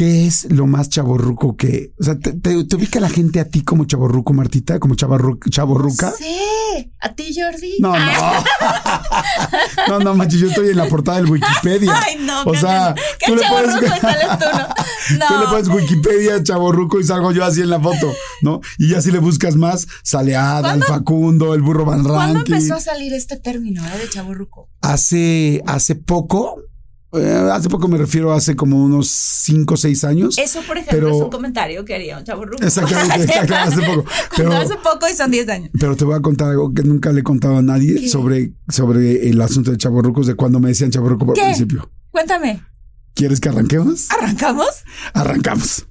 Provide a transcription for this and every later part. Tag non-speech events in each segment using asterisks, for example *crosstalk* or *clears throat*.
¿Qué es lo más chaborruco que, o sea, te, te- te ubica la gente a ti como chaborruco, Martita, como chaborruca? Sí, a ti, Jordi. No, no. *laughs* No, no, macho, yo estoy en la portada del Wikipedia. Ay, no, O sea, qué tú le sales tú, ¿no? *laughs* Tú le pones Wikipedia, chaborruco y salgo yo así en la foto, ¿no? Y ya si le buscas más, sale Ada, el Facundo, el burro Van ¿Cuándo empezó a salir este término eh, de chaburruco? Hace, hace poco, hace poco me refiero a hace como unos 5 o 6 años. Eso, por ejemplo, Pero- es un comentario que haría un chaburruco. Exactamente, *laughs* exactamente, hace poco. Pero- hace poco y son 10 años. Pero te voy a contar algo que nunca le he contado a nadie ¿Qué? sobre, sobre el asunto de chaborrucos, de cuando me decían chaborruco por ¿Qué? principio. Cuéntame, ¿Quieres que arranquemos? ¿arrancamos? Arrancamos.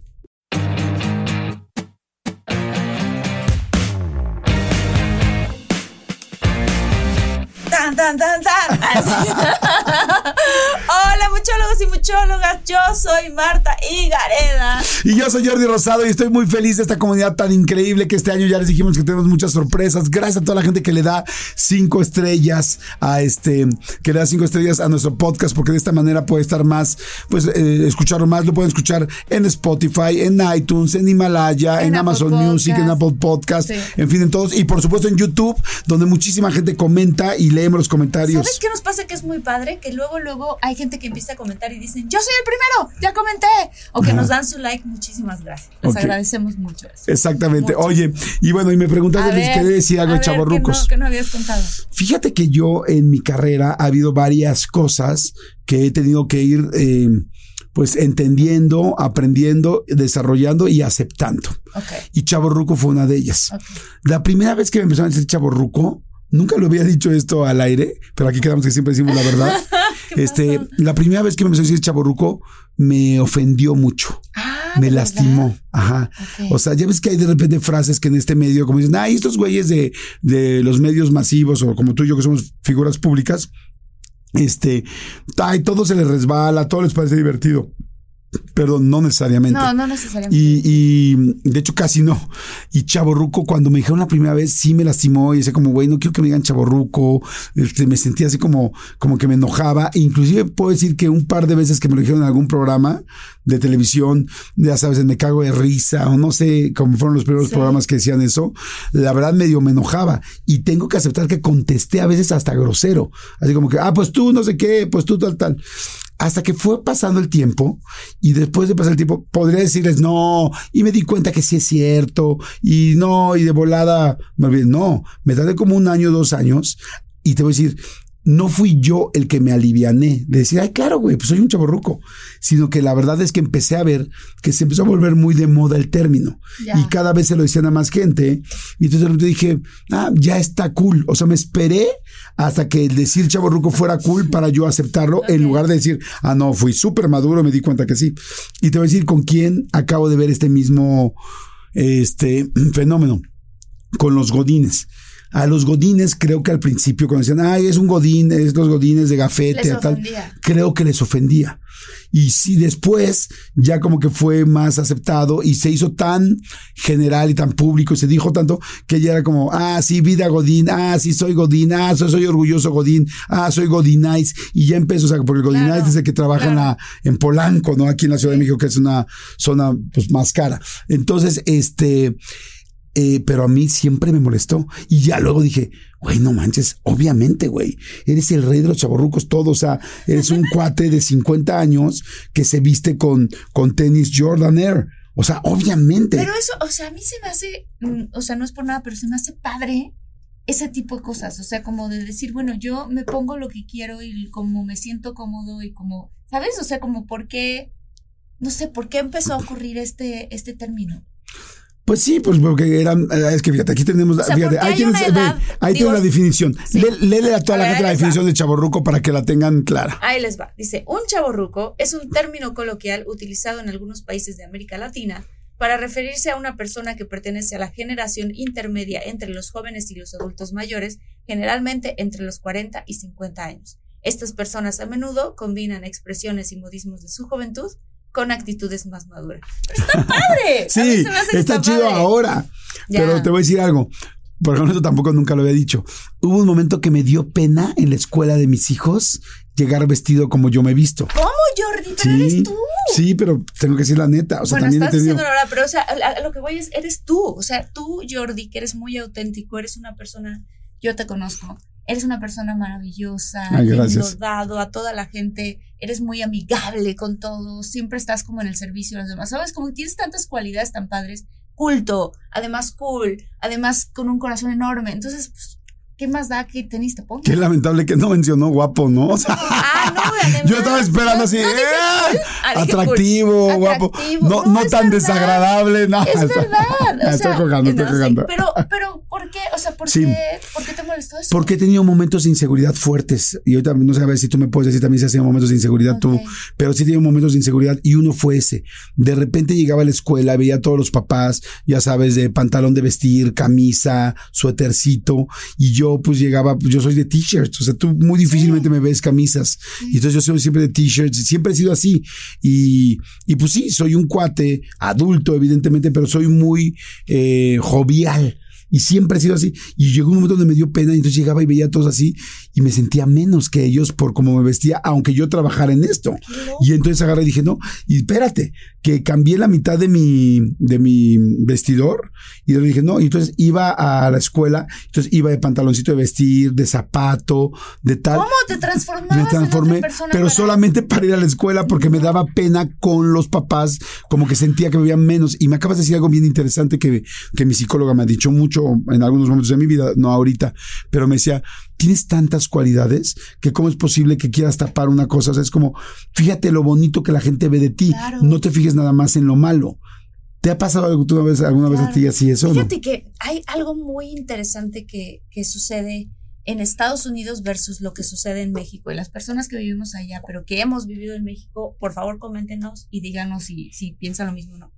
Tan, tan, tan, tan. *laughs* Yo soy Marta Higareda. Y yo soy Jordi Rosado y estoy muy feliz de esta comunidad tan increíble que este año ya les dijimos que tenemos muchas sorpresas. Gracias a toda la gente que le da cinco estrellas a este, que le da cinco estrellas a nuestro podcast, porque de esta manera puede estar más, pues, eh, escucharlo más. Lo pueden escuchar en Spotify, en iTunes, en Himalaya, en, Amazon Podcast. Music, en Apple Podcast, Sí. en fin, en todos. Y por supuesto en YouTube, donde muchísima gente comenta y leemos los comentarios. ¿Sabes qué nos pasa que es muy padre? Que luego, luego hay gente que empieza a comentar y dicen, yo soy el primero, ya comenté. O que Ajá. nos dan su like, muchísimas gracias. Les agradecemos mucho eso. Exactamente. Mucho. Oye, y bueno, y me preguntaste, A les ver, quería decir algo de chavorrucos. Que no, que no habías contado. Fíjate que yo en mi carrera ha habido varias cosas que he tenido que ir eh, pues entendiendo, aprendiendo, desarrollando y aceptando. Ok. Y Chaborruco fue una de ellas. La primera vez que me empezaron a decir Chaborruco, nunca lo había dicho esto al aire, pero aquí quedamos que siempre decimos la verdad. *laughs* ¿Qué este, pasó? la primera vez que me empezó a decir Chaborruco me ofendió mucho. Ah, me ¿de lastimó. verdad? Ajá. O sea, ya ves que hay de repente frases que en este medio, como dicen, ay, estos güeyes de, de los medios masivos o como tú y yo que somos figuras públicas, este, ay, todo se les resbala, todo les parece divertido. Perdón, no necesariamente. No, no necesariamente. Y, y de hecho casi no. Y Chaborruco, cuando me dijeron la primera vez, sí me lastimó y decía como, güey, no quiero que me digan Chaborruco. Este, me sentía así como, como que me enojaba. Inclusive puedo decir que un par de veces que me lo dijeron en algún programa de televisión, ya sabes, me cago de risa o no sé cómo fueron los primeros Sí. programas que decían eso. La verdad medio me enojaba y tengo que aceptar que contesté a veces hasta grosero. Así como que, ah, pues tú no sé qué, pues tú tal, tal. Hasta que fue pasando el tiempo y después de pasar el tiempo podría decirles no y me di cuenta que sí es cierto y no y de volada. No, me tardé como un año, dos años y te voy a decir, no fui yo el que me aliviané de decir, ay, claro, güey, pues soy un chaborruco, sino que la verdad es que empecé a ver que se empezó a volver muy de moda el término y cada vez se lo decían a más gente y entonces dije, ah, ya está cool, o sea, me esperé hasta que el decir chaborruco fuera cool para yo aceptarlo en lugar de decir, ah, no, fui súper maduro, me di cuenta que sí. Y te voy a decir con quién acabo de ver este mismo este *clears throat* fenómeno con los godines. A los godines creo que al principio cuando decían, ay, es un godín, es los godines de gafete, tal, creo que les ofendía. Y si después ya como que fue más aceptado y se hizo tan general y tan público y se dijo tanto que ya era como, ah, sí, vida Godín, ah, sí, soy Godín, ah, soy, soy orgulloso Godín, ah, soy Godinize. Y ya empezó, o sea, porque el Godinize Claro, es el que trabaja en, la, en Polanco, ¿no? Aquí en la Ciudad de México, que es una zona pues más cara. Entonces, este, eh, pero a mí siempre me molestó. Y ya luego dije, güey, no manches, obviamente, güey, eres el rey de los chaborrucos, todo, o sea, eres un *laughs* cuate de 50 años que se viste con, con tenis Jordan Air. O sea, obviamente. Pero eso, o sea, a mí se me hace, mm, o sea, no es por nada, pero se me hace padre ese tipo de cosas. O sea, como de decir, bueno, yo me pongo lo que quiero y como me siento cómodo y como, ¿sabes? O sea, como por qué, no sé, por qué empezó a ocurrir este, este término. Pues sí, pues porque eran, eh, es que fíjate, aquí tenemos, O sea, fíjate, ahí tienes, ve, edad, ahí digo, tienes la definición. sí. Léele a toda A la gente la definición de chaborruco para que la tengan clara. Ahí les va. Dice, un chaborruco es un término coloquial utilizado en algunos países de América Latina para referirse a una persona que pertenece a la generación intermedia entre los jóvenes y los adultos mayores, generalmente entre los 40 y 50 años. Estas personas a menudo combinan expresiones y modismos de su juventud con actitudes más maduras. Está padre. *laughs* Sí, está, chido padre. ahora. Ya. Pero te voy a decir algo. Por ejemplo, esto tampoco nunca lo había dicho. Hubo un momento que me dio pena en la escuela de mis hijos llegar vestido como yo me he visto. ¿Cómo, Jordi? Pero eres tú. sí, pero tengo que decir la neta. O sea, bueno, también he estás tenido. diciendo la verdad, pero o sea, a lo que voy es, eres tú. O sea, tú, Jordi, que eres muy auténtico, eres una persona, yo te conozco, eres una persona maravillosa, Ay, dado a toda la gente, eres muy amigable con todos, siempre estás como en el servicio de los demás. ¿Sabes? Como tienes tantas cualidades tan padres, culto, además cool, además con un corazón enorme. Entonces, pues, ¿qué más da que tenis te pongas? Qué lamentable que no mencionó guapo, ¿no? O *laughs* sea, Ah, no, además, yo estaba esperando así, no, no dije ¡eh! ah, atractivo, guapo, no, tan verdad. desagradable, no. Es verdad. O *laughs* estoy jugando, estoy jugando. pero, *laughs* pero, ¿por qué? O sea, ¿por, Sí. qué, ¿por qué te molestó eso? Porque he tenido momentos de inseguridad fuertes. Y ahorita no sé a ver si tú me puedes decir también si has tenido momentos de inseguridad tú. Pero sí he tenido momentos de inseguridad y uno fue ese. De repente llegaba a la escuela, veía a todos los papás, ya sabes, de pantalón de vestir, camisa, suétercito. Y yo pues llegaba, pues, yo soy de t-shirts. O sea, tú muy difícilmente me ves camisas. Y entonces yo soy siempre de t-shirts. Siempre he sido así. Y, y pues sí, soy un cuate adulto, evidentemente, pero soy muy eh, jovial. Y siempre he sido así. Y llegó un momento donde me dio pena y entonces llegaba y veía a todos así y me sentía menos que ellos por cómo me vestía, aunque yo trabajara en esto. Y entonces agarré y dije, no, y espérate, que cambié la mitad de mi, de mi vestidor. Y yo dije, no, y entonces iba a la escuela, entonces iba de pantaloncito de vestir, de zapato, de tal. ¿Cómo te transformabas Me transformé, en otra persona? pero para- solamente para ir a la escuela porque me daba pena con los papás, como que sentía que me veían menos. Y me acabas de decir algo bien interesante que, que mi psicóloga me ha dicho mucho en algunos momentos de mi vida, no ahorita, pero me decía, tienes tantas cualidades que cómo es posible que quieras tapar una cosa. O sea, es como, fíjate lo bonito que la gente ve de ti, Claro. no te fijes nada más en lo malo. ¿Te ha pasado algo tú una vez, alguna vez a ti así eso? no? Fíjate que hay algo muy interesante que, que sucede en Estados Unidos versus lo que sucede en México. Y las personas que vivimos allá, pero que hemos vivido en México, por favor coméntenos y díganos si, si piensan lo mismo o no.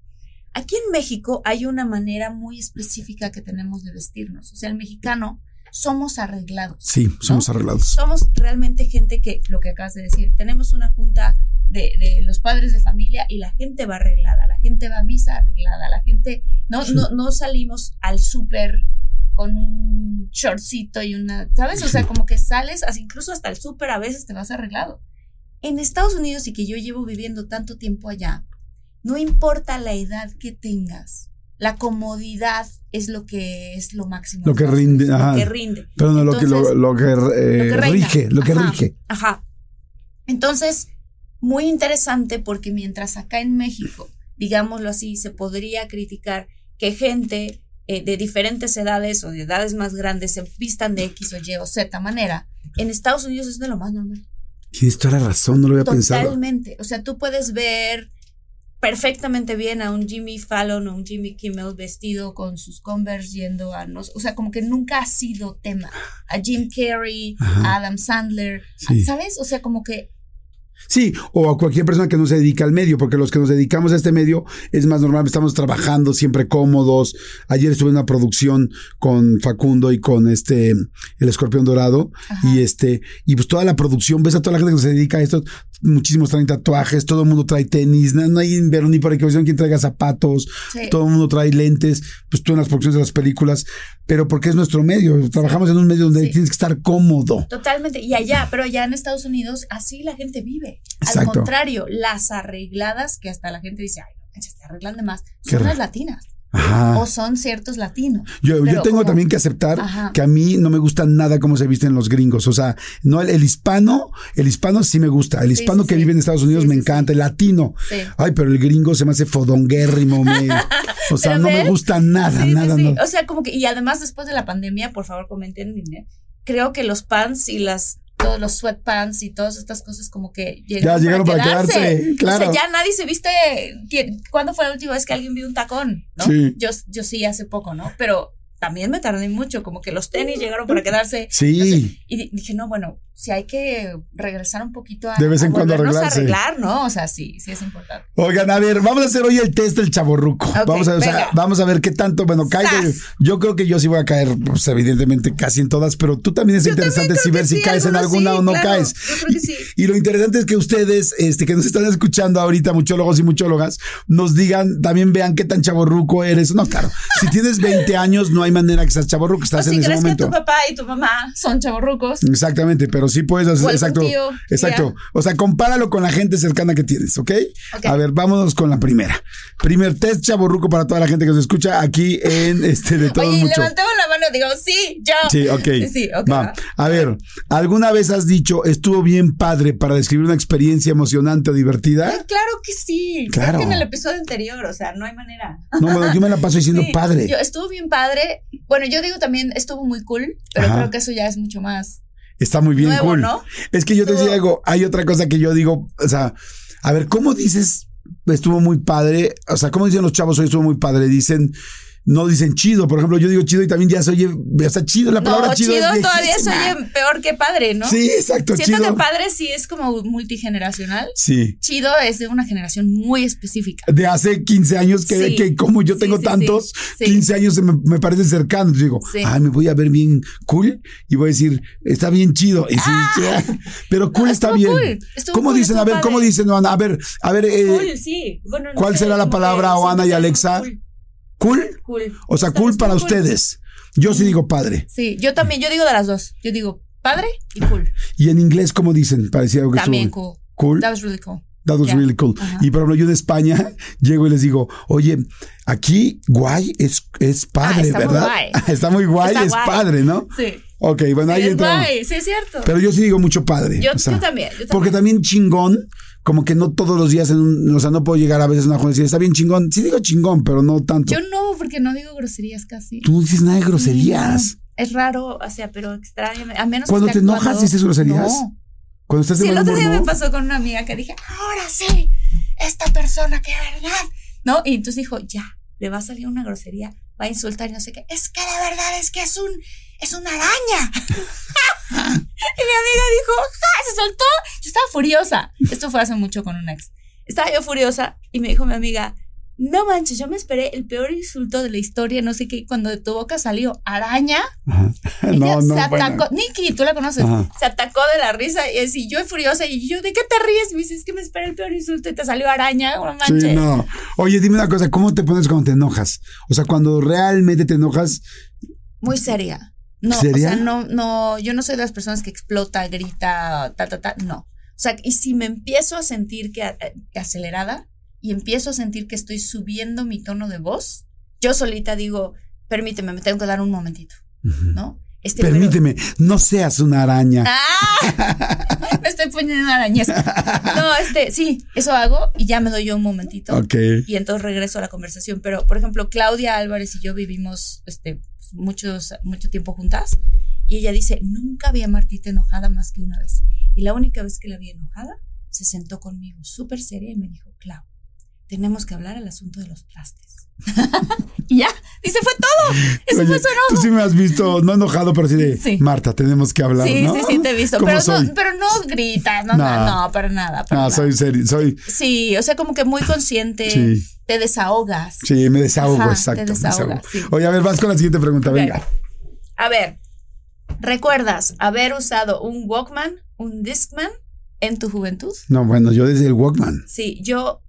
Aquí en México hay una manera muy específica que tenemos de vestirnos. O sea, el mexicano somos arreglados. Sí, somos ¿no? arreglados. somos realmente gente que, lo que acabas de decir, tenemos una junta de, de los padres de familia y la gente va arreglada, la gente va a misa arreglada, la gente, no, Sí. no, no salimos al súper con un shortcito y una, ¿sabes? O sea, como que sales, así, incluso hasta el súper a veces te vas arreglado. En Estados Unidos y que yo llevo viviendo tanto tiempo allá, no importa la edad que tengas, la comodidad es lo que es lo máximo. Lo que rinde, Lo ajá. que rinde. Pero no lo que, lo, lo que, eh, lo que reina. rige, lo que Ajá, rige. Ajá. Entonces, muy interesante porque mientras acá en México, digámoslo así, se podría criticar que gente eh, de diferentes edades o de edades más grandes se vistan de X o Y o Z manera, en Estados Unidos es de lo más normal. Tienes toda la razón, no lo había pensado. Totalmente. O sea, tú puedes ver perfectamente bien a un Jimmy Fallon o un Jimmy Kimmel vestido con sus Converse yendo a no, o sea, como que nunca ha sido tema. A Jim Carrey, Ajá. a Adam Sandler, Sí. ¿sabes? O sea, como que Sí, o a cualquier persona que no se dedica al medio, porque los que nos dedicamos a este medio es más normal, estamos trabajando siempre cómodos. Ayer estuve en una producción con Facundo y con este el escorpión dorado Ajá. y este y pues toda la producción, ves a toda la gente que se dedica a esto, muchísimos traen tatuajes, todo el mundo trae tenis, no, no hay ver ni por equivocación quien traiga zapatos, Sí. todo el mundo trae lentes, pues tú en las producciones de las películas, pero porque es nuestro medio, trabajamos en un medio donde Sí. tienes que estar cómodo. Totalmente. Y allá, pero allá en Estados Unidos, así la gente vive. Al Exacto. contrario, las arregladas, que hasta la gente dice, ay, no te arreglan de más, son las latinas. Ajá. o son ciertos latinos. Yo, yo tengo también que aceptar Ajá. que a mí no me gusta nada cómo se visten los gringos. O sea, no el, el hispano, el hispano sí me gusta. El hispano sí, que sí. vive en Estados Unidos me encanta. El latino. Ay, pero el gringo se me hace fodonguérrimo. me- *laughs* o sea, no me gusta nada, nada, sí. nada. O sea, como que, y además después de la pandemia, por favor comenten, ¿eh? creo que los pants y las todos los sweatpants y todas estas cosas como que llegaron, Ya llegaron para quedarse. quedarse, claro. O sea, ya nadie se viste. ¿Cuándo fue la última vez que alguien vio un tacón? ¿no? Sí. Yo, yo sí hace poco, ¿no? Pero también me tardé mucho, como que los tenis llegaron para quedarse. Sí. No sé, y di- dije, no, bueno, si hay que regresar un poquito a, De vez en a cuando arreglarse. arreglar, ¿no? O sea, sí, sí es importante. Oigan, a ver, vamos a hacer hoy el test del chaborruco. Ok, vamos a ver, o sea, vamos a ver qué tanto, bueno, caigo. Yo creo que yo sí voy a caer, pues evidentemente casi en todas, pero tú también es Yo interesante también si ver si caes en alguna sí, o no claro, caes. Yo creo que sí. Y lo interesante es que ustedes, este, que nos están escuchando ahorita, muchólogos y muchólogas, nos digan, también vean qué tan chaborruco eres. No, claro, si tienes 20 años, no hay manera que seas chaborruco, O estás si en ese crees momento. que tu papá y tu mamá son chavorrucos. Exactamente, pero sí puedes hacer, exacto, tío, exacto. O sea, compáralo con la gente cercana que tienes, ¿ok? Ok. A ver, vámonos con la primera. Primer test chaborruco para toda la gente que nos escucha aquí en *laughs* este de todos Oye, mucho. levantemos la mano digo, sí, yo. Sí, ok. Sí, sí, ok. Va. va. A ver, ¿alguna vez has dicho estuvo bien padre para describir una experiencia emocionante o divertida? Ay, claro que sí. Claro. Creo que en el episodio anterior, o sea, no hay manera. No, bueno, yo me la paso diciendo *laughs* Sí, padre. Yo, estuvo bien padre. Bueno, yo digo también estuvo muy cool, pero Ajá. creo que eso ya es mucho más Está muy bien nuevo, cool. ¿no? Es que yo te decía algo, hay otra cosa que yo digo, o sea, a ver, ¿cómo dices estuvo muy padre? O sea, ¿cómo dicen los chavos hoy estuvo muy padre? Dicen, no dicen chido, por ejemplo, yo digo chido y también ya se oye, o sea, chido, la palabra No, chido, chido, es todavía se oye peor que padre, ¿no? Sí, exacto, Siento chido. que padre sí es como multigeneracional. Sí. Chido es de una generación muy específica. De hace 15 años que, Sí. que como yo tengo sí, tantos, sí. 15 años me, me parecen cercanos. Digo, ay, me voy a ver bien cool y voy a decir, está bien chido. Y sí, sí, pero cool No, está bien. cool, ¿Cómo cool, dicen? A ver, ¿cómo dicen, Ana? A ver, a ver, eh, cool, sí. Bueno, no ¿cuál será la palabra, Oana y Alexa? Cool. Cool. cool. O sea, cool para cool. ustedes. Yo sí digo padre. Sí, yo también, yo digo de las dos. Yo digo padre y cool. Y en inglés, ¿cómo dicen? Parecía algo que También estuvo cool. cool. That was really cool. That was Yeah. really cool. Y por ejemplo, yo en España *laughs* llego y les digo, oye, aquí guay es, es padre, Ah, está muy ¿verdad? guay. *laughs* está muy guay, Está es guay. padre, ¿no? Sí. Ok, bueno, ahí Sí, es entra. guay, sí es cierto. Pero yo sí digo mucho padre. yo, o sea, yo también, yo también. Porque también chingón, como que no todos los días en un, o sea, no puedo llegar a veces a una joven y decir, está bien chingón. Sí digo chingón, pero no tanto. Yo no, porque no digo groserías casi. Tú no dices nada de groserías. No, es raro, o sea, pero extraño. A menos Cuando que te enojas, actuando. ¿dices groserías? No. Cuando estás de Sí, el otro humor, día me pasó con una amiga que dije, ahora sí, esta persona, que verdad. ¿No? Y entonces dijo, ya, le va a salir una grosería, va a insultar y no sé qué. Es que de verdad es que es un, es una araña. *laughs* y mi amiga dijo, ¡ja! Se soltó. Yo estaba furiosa. Esto fue hace mucho con un ex. Estaba yo furiosa y me dijo mi amiga, no manches, yo me esperé el peor insulto de la historia, no sé qué, cuando de tu boca salió araña. Ajá. *laughs* Ella No, no, se bueno. atacó, Nikki, tú la conoces, Ajá. se atacó de la risa y así, yo furiosa y yo, ¿de qué te ríes? Me dice, es que me esperé el peor insulto y te salió araña, no manches. Sí, no. Oye, dime una cosa, ¿cómo te pones cuando te enojas? O sea, cuando realmente te enojas, Muy seria. No, o sea, no, no, yo no soy de las personas que explota, grita, ta, ta, ta, no. O sea, y si me empiezo a sentir que, que acelerada y empiezo a sentir que estoy subiendo mi tono de voz, yo solita digo, permíteme, me tengo que dar un momentito, ¿no? Este, pero- permíteme, no seas una araña. ¡Ah! *laughs* Me estoy poniendo arañesca. No, este, sí, eso hago y ya me doy yo un momentito. Ok. Y entonces regreso a la conversación. Pero, por ejemplo, Claudia Álvarez y yo vivimos este, muchos, mucho tiempo juntas. Y ella dice, nunca vi a Martita enojada más que una vez. Y la única vez que la vi enojada, se sentó conmigo súper seria y me dijo, Clau, tenemos que hablar al asunto de los trastes. *laughs* y ya, dice, fue todo. Eso Oye, fue su enojo. tú sí me has visto, no enojado, pero sí de, Sí. Marta, tenemos que hablar, Sí, ¿no? sí, sí, te he visto. ¿Cómo Pero soy? no, pero no gritas, no, No. no, no, para nada. para No, nada. soy serio, soy, Sí, o sea, como que muy consciente, Sí. te desahogas. sí, me desahogo, Ajá, exacto. te me desahogo. sí. Oye, a ver, vas con la siguiente pregunta, venga. A ver, ¿recuerdas haber usado un Walkman, un Discman en tu juventud? No, bueno, yo desde el Walkman. Sí, yo,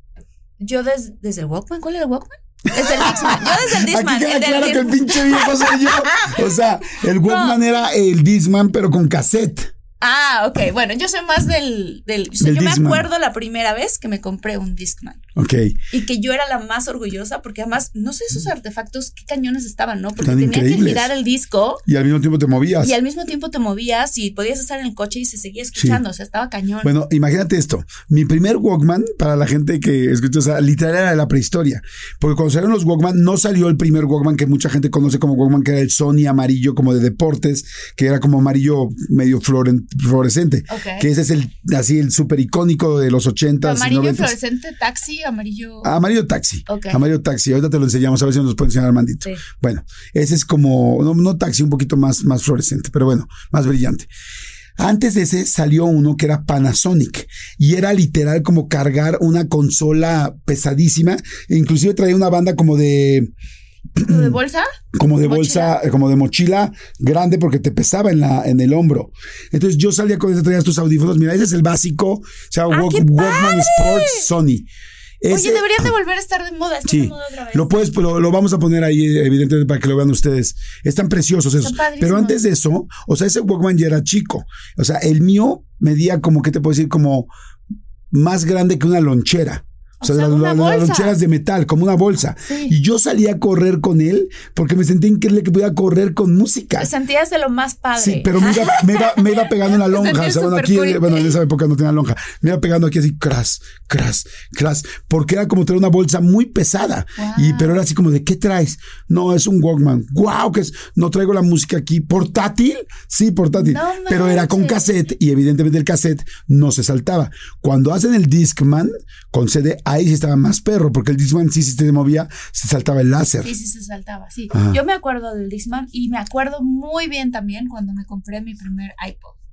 yo des- desde el Walkman, ¿cuál era el Walkman? Desde el Discman, yo desde el Discman. Aquí queda el del claro que el Discman. pinche viejo soy yo. O sea, el Walkman era el Disman, pero con cassette. Ah, ok. Bueno, yo soy más del. del, o sea, Del yo me acuerdo la primera vez que me compré un Discman. Ok. Y que yo era la más orgullosa porque además, no sé esos artefactos, qué cañones estaban, ¿no? Porque Están tenía que increíbles. girar el disco Y al mismo tiempo te movías. y al mismo tiempo te movías y podías estar en el coche y se seguía escuchando. O sea, estaba cañón. Bueno, imagínate esto. Mi primer Walkman, para la gente que escucha, o sea, literal era de la prehistoria. Porque cuando salieron los Walkman, no salió el primer Walkman que mucha gente conoce como Walkman, que era el Sony amarillo como de deportes, que era como amarillo medio floren- fluorescente. Ok. Que ese es el, así, el súper icónico de los 80s y amarillo 90s. fluorescente, taxi, amarillo. Amarillo taxi. Amarillo taxi. Ahorita te lo enseñamos a ver si nos puede enseñar Armandito. Sí. Bueno, ese es como, no, no taxi, un poquito más, más fluorescente, pero bueno, más brillante. Antes de ese salió uno que era Panasonic y era literal como cargar una consola pesadísima. Inclusive traía una banda como de, ¿Lo de bolsa? como de Mochila. bolsa, como de mochila grande porque te pesaba en la, en el hombro. Entonces yo salía con ese, traías tus audífonos. Mira, ese es el básico. Se llama ¡Ah, Walk- Walkman Sports Sony. Ese- Oye, deberían de volver a estar de moda. Está de Sí, moda otra vez. lo puedes, pero lo vamos a poner ahí, evidentemente, para que lo vean ustedes. Están preciosos esos. Pero antes de eso, o sea, ese Walkman ya era chico. O sea, el mío medía como, ¿qué te puedo decir? Como más grande que una lonchera. O sea, O sea, las, una loncheras de metal, como una bolsa. Sí. Y yo salía a correr con él porque me sentía increíble que podía correr con música. Te sentías de lo más padre. Sí, pero me iba, me iba, me iba pegando en la *laughs* lonja. O sea, bueno, aquí, cool. bueno, en esa época no tenía lonja. Me iba pegando aquí así, cras, cras, cras. Porque era como traer una bolsa muy pesada. Wow. Y, pero era así como de, ¿qué traes? No, es un Walkman. ¡Wow! que es? No traigo la música aquí. ¿Portátil? Sí, portátil. No pero era con cassette y evidentemente el cassette no se saltaba. Cuando hacen el Discman con CD, ahí sí estaba más perro, porque el Discman sí, sí se movía, se saltaba el láser. Sí, sí, se saltaba, sí. Ajá. Yo me acuerdo del Discman y me acuerdo muy bien también cuando me compré mi primer iPod.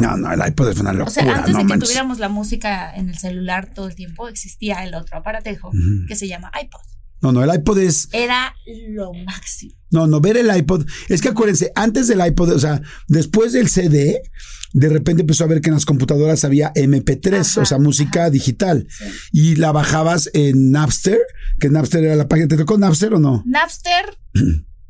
No, no, el iPod es una locura. O sea, antes no de que manches. tuviéramos la música en el celular todo el tiempo, existía el otro aparatejo que se llama iPod. No, no, el iPod es. Era lo máximo. No, no, ver el iPod. Es que acuérdense, antes del iPod, o sea, después del CD, de repente empezó a ver que en las computadoras había MP3, Ajá, o sea, música digital. Sí. Y la bajabas en Napster, que Napster era la página. ¿Te tocó Napster o no? Napster,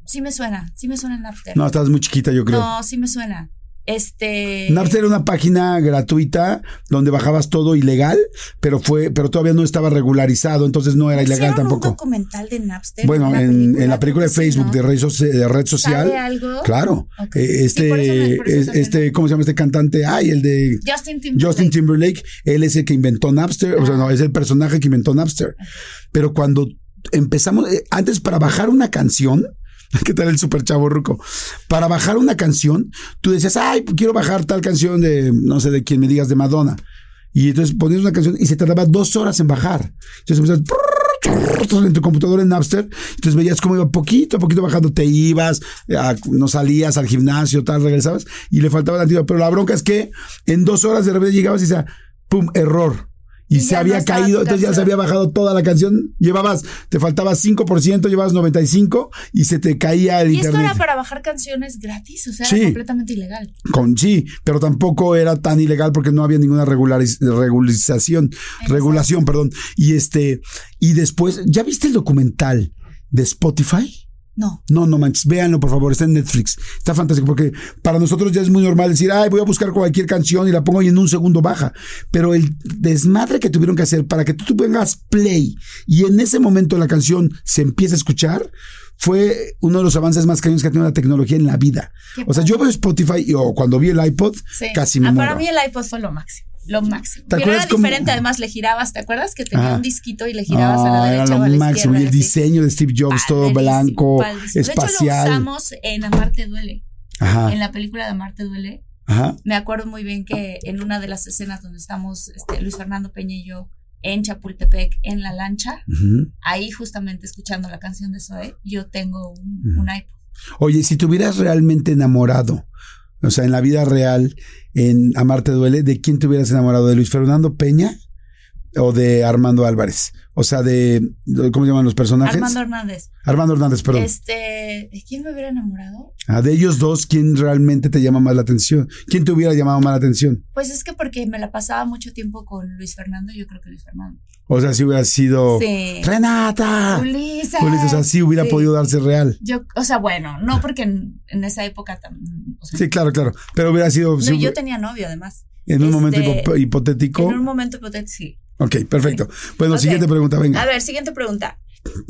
sí me suena, sí me suena Napster. No, estabas muy chiquita, yo creo. No, sí me suena. Este. Napster era una página gratuita donde bajabas todo ilegal, pero fue, pero todavía no estaba regularizado, entonces no era ilegal ¿Hicieron un tampoco. documental de Napster? Bueno, en, en la película de Facebook ¿no? de red, de red social, ¿Sabe algo? claro. Eh, Este, es- este, ¿cómo se llama este cantante? Ay, el de Justin Timberlake. Justin Timberlake, él es el que inventó Napster, o sea, no, es el personaje que inventó Napster. Pero cuando empezamos, eh, antes para bajar una canción, *laughs* ¿qué tal el super chavo ruco? Para bajar una canción, tú decías, ay, quiero bajar tal canción de, no sé, de quien me digas, de Madonna. Y entonces ponías una canción y se tardaba dos horas en bajar. Entonces empezabas *laughs* en tu computadora en Napster, entonces veías cómo iba poquito a poquito bajando, te ibas, a- no salías al gimnasio, tal, regresabas y le faltaba la Pero la bronca es que en dos horas de repente llegabas y decía, pum, error. Y, Y se había caído, entonces ya se había bajado toda la canción, llevabas, te faltaba 5%, llevabas 95 y se te caía el Y esto internet. era para bajar canciones gratis, o sea, Sí. era completamente ilegal. Con sí, pero tampoco era tan ilegal porque no había ninguna regulariz- regularización, Exacto. regulación, perdón. Y este, y después, ¿ya viste el documental de Spotify? No. No, no manches, véanlo por favor, está en Netflix. Está fantástico porque para nosotros ya es muy normal decir, ay, voy a buscar cualquier canción y la pongo y en un segundo baja. Pero el desmadre que tuvieron que hacer para que tú pongas play y en ese momento la canción se empiece a escuchar fue uno de los avances más cañones que ha tenido la tecnología en la vida. O sea, yo veo Spotify y cuando vi el iPod, Sí. casi me Ah, muero. Para mí el iPod fue lo máximo. Lo máximo. ¿Te Pero era cómo- diferente, además le girabas, ¿te acuerdas? Que tenía Ajá. un disquito y le girabas a la Ah, derecha era o lo a la máximo. izquierda. Y el así. diseño de Steve Jobs, todo blanco, padrísimo. De hecho, lo espacial. usamos en Amarte Duele. Ajá, En la película de Amarte Duele, ajá. me acuerdo muy bien que en una de las escenas donde estamos este, Luis Fernando Peña y yo en Chapultepec en la lancha, ahí justamente escuchando la canción de Zoe, yo tengo un, un iPod. Oye, si te hubieras realmente enamorado, o sea, en la vida real, en Amarte Duele, ¿de quién te hubieras enamorado? ¿De Luis Fernando Peña o de Armando Álvarez? O sea, de, ¿cómo se llaman los personajes? Armando Hernández. Armando Hernández, perdón. Este, ¿de quién me hubiera enamorado? Ah, de ellos dos, ¿quién realmente te llama más la atención? ¿Quién te hubiera llamado más la atención? Pues es que porque me la pasaba mucho tiempo con Luis Fernando, yo creo que Luis Fernando. O sea, si hubiera sido Sí. Renata. Ulises. Ulises, o sea, sí hubiera Sí. podido darse real. Yo, o sea, bueno, no porque en, en esa época o sea, Sí, claro, claro. Pero hubiera sido no, yo tenía novio además. en un este, momento hipo- hipotético. En un momento hipotético, sí. Ok, perfecto. Bueno, Ok. siguiente pregunta, venga. A ver, siguiente pregunta.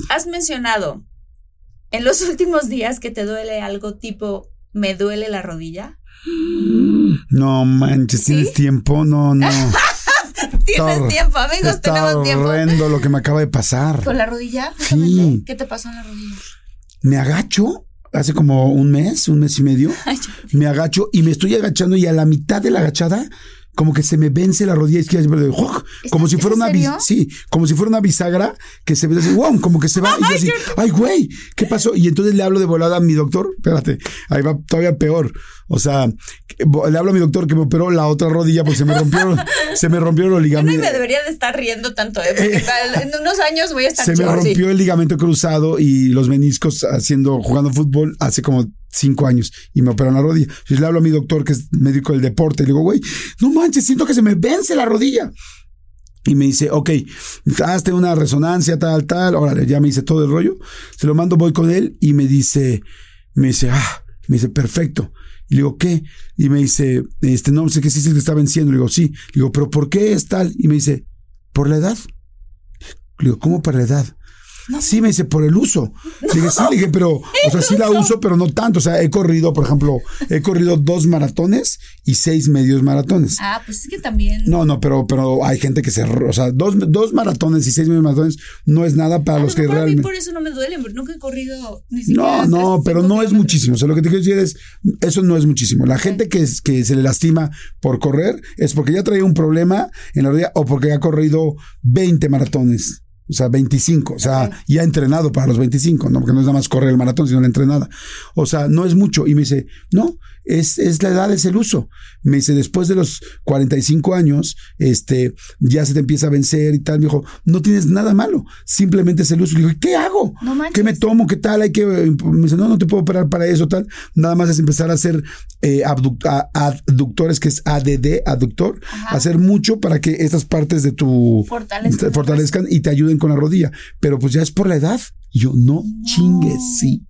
Has mencionado en los últimos días que te duele algo tipo me duele la rodilla. No manches, ¿tienes ¿Sí? tiempo? No, no. *laughs* Tienes Está- tiempo, amigos, Está tenemos tiempo. horrendo lo que me acaba de pasar. ¿Con la rodilla? Sí. ¿Qué te pasó en la rodilla? Me agacho hace como un mes, un mes y medio. *laughs* Ay, Me agacho y me estoy agachando y a la mitad de la agachada como que se me vence la rodilla izquierda, como ¿Es- si fuera una serio? sí, como si fuera una bisagra que se ve así, wow, como que se va y yo *laughs* así, ay güey, ¿qué pasó? Y entonces le hablo de volada a mi doctor, espérate, ahí va todavía peor. O sea, le hablo a mi doctor que me operó la otra rodilla porque se me rompió se me rompieron los Yo no me debería de estar riendo tanto, ¿eh? Porque tal- en unos años voy a estar Se me rompió el ligamento cruzado y los meniscos haciendo, jugando fútbol hace como cinco años y me operaron la rodilla. Yo le hablo a mi doctor, que es médico del deporte, y le digo, güey, no manches, siento que se me vence la rodilla. Y me dice, ok, hazte una resonancia, tal, tal. Órale, ya me hice todo el rollo. Se lo mando, voy con él y me dice, me dice, ah, me dice, perfecto. Y le digo, ¿qué? Y me dice, este, no sé qué sí se te está venciendo. Le digo, sí. Le digo, ¿pero por qué es tal? Y me dice, ¿por la edad? Le digo, ¿cómo por la edad? Sí, me dice, por el uso. Le dije, sí, le dije, pero, *laughs* o sea, sí la uso, pero no tanto. O sea, he corrido, por ejemplo, he corrido dos maratones y seis medios maratones. Ah, pues es que también. No, no, pero, pero hay gente que se, o sea, dos, dos maratones y seis medios maratones no es nada para A los lo que mejor a mí realmente. por eso no me duele, porque nunca he corrido ni siquiera. No, no, pero no es muchísimo. O sea, lo que te quiero decir es, eso no es muchísimo. La gente que, es- que se le lastima por correr es porque ya traía un problema en la rodilla o porque ha corrido 20 maratones. O sea, 25. O sea, Ok. y ha entrenado para los 25, ¿no? Porque no es nada más correr el maratón, sino la entrenada. O sea, no es mucho. Y me dice, no, es, es la edad, es el uso. Me dice, después de los 45 años, este, ya se te empieza a vencer y tal. Me dijo, no tienes nada malo, simplemente es el uso. Le digo, ¿qué hago? No. ¿Qué me tomo? ¿Qué tal? Hay que. Me dice, no, no te puedo operar para eso, tal. Nada más es empezar a hacer eh, abduc- a- adductores, que es ADD, aductor. Ajá. Hacer mucho para que estas partes de tu. Fortalezcan. te fortalezcan y te ayuden con la rodilla. Pero pues ya es por la edad. Y yo, no, chingues, sí.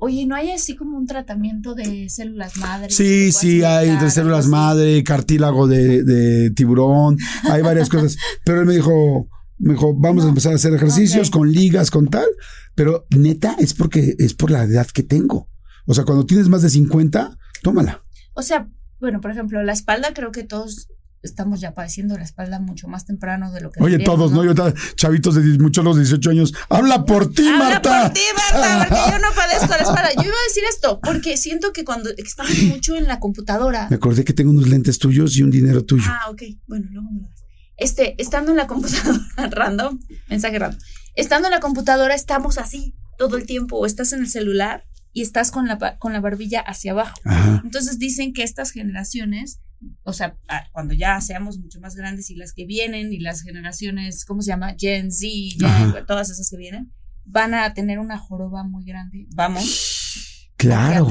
Oye, ¿no hay así como un tratamiento de células madre? Sí, sí, hay entre células madre, cartílago de, de tiburón, hay varias cosas. *laughs* Pero él me dijo, me dijo, vamos a empezar a hacer ejercicios con ligas, con tal. Pero neta, es porque es por la edad que tengo. O sea, cuando tienes más de 50, tómala. O sea, bueno, por ejemplo, la espalda, creo que todos estamos ya padeciendo la espalda mucho más temprano de lo que Oye, todos, ¿no? Yo, chavitos de muchos los 18 años, habla por ti, Habla Marta. por ti, Marta, porque yo no *laughs* padezco la espalda. Yo iba a decir esto, porque siento que cuando estamos mucho en la computadora. Me acordé que tengo unos lentes tuyos y un dinero tuyo. Ah, ok. Bueno, luego me lo das. Este, estando en la computadora, *laughs* random, mensaje random. Estando en la computadora, estamos así todo el tiempo. O estás en el celular y estás con la, con la barbilla hacia abajo. Ajá. Entonces dicen que estas generaciones, o sea, cuando ya seamos mucho más grandes y las que vienen y las generaciones, ¿cómo se llama? Gen Z, Gen, todas esas que vienen, van a tener una joroba muy grande. Vamos. Claro,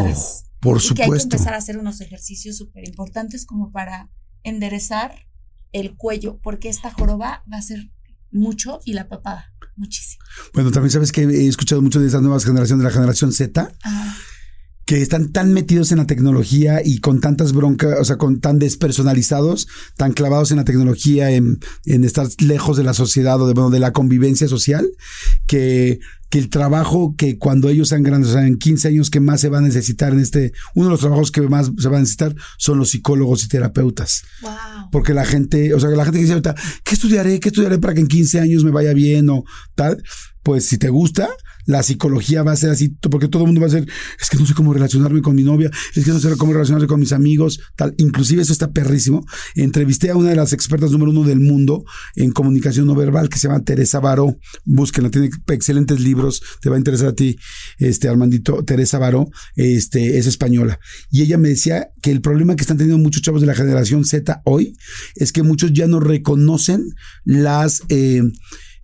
por y que hay que supuesto. empezar a hacer unos ejercicios súper importantes como para enderezar el cuello, porque esta joroba va a ser mucho y la papada, muchísimo. Bueno, también sabes que he escuchado mucho de esa nueva generación, de la generación Z, Ah, que están tan metidos en la tecnología y con tantas broncas, o sea, con tan despersonalizados, tan clavados en la tecnología, en, en estar lejos de la sociedad o de, bueno, de la convivencia social, que que el trabajo que cuando ellos sean grandes, o sea, en 15 años que más se va a necesitar en este, uno de los trabajos que más se va a necesitar son los psicólogos y terapeutas. Wow. Porque la gente, o sea, la gente que dice ahorita, ¿qué estudiaré? ¿Qué estudiaré para que en 15 años me vaya bien o tal? Pues si te gusta, la psicología va a ser así, porque todo el mundo va a ser, es que no sé cómo relacionarme con mi novia, es que no sé cómo relacionarme con mis amigos, tal. Inclusive eso está perrísimo. Entrevisté a una de las expertas número uno del mundo en comunicación no verbal que se llama Teresa Baró. Búsquenla, tiene excelentes libros, te va a interesar a ti, este Armandito. Teresa Baró, este, es española. Y ella me decía que el problema que están teniendo muchos chavos de la generación Z hoy es que muchos ya no reconocen las eh,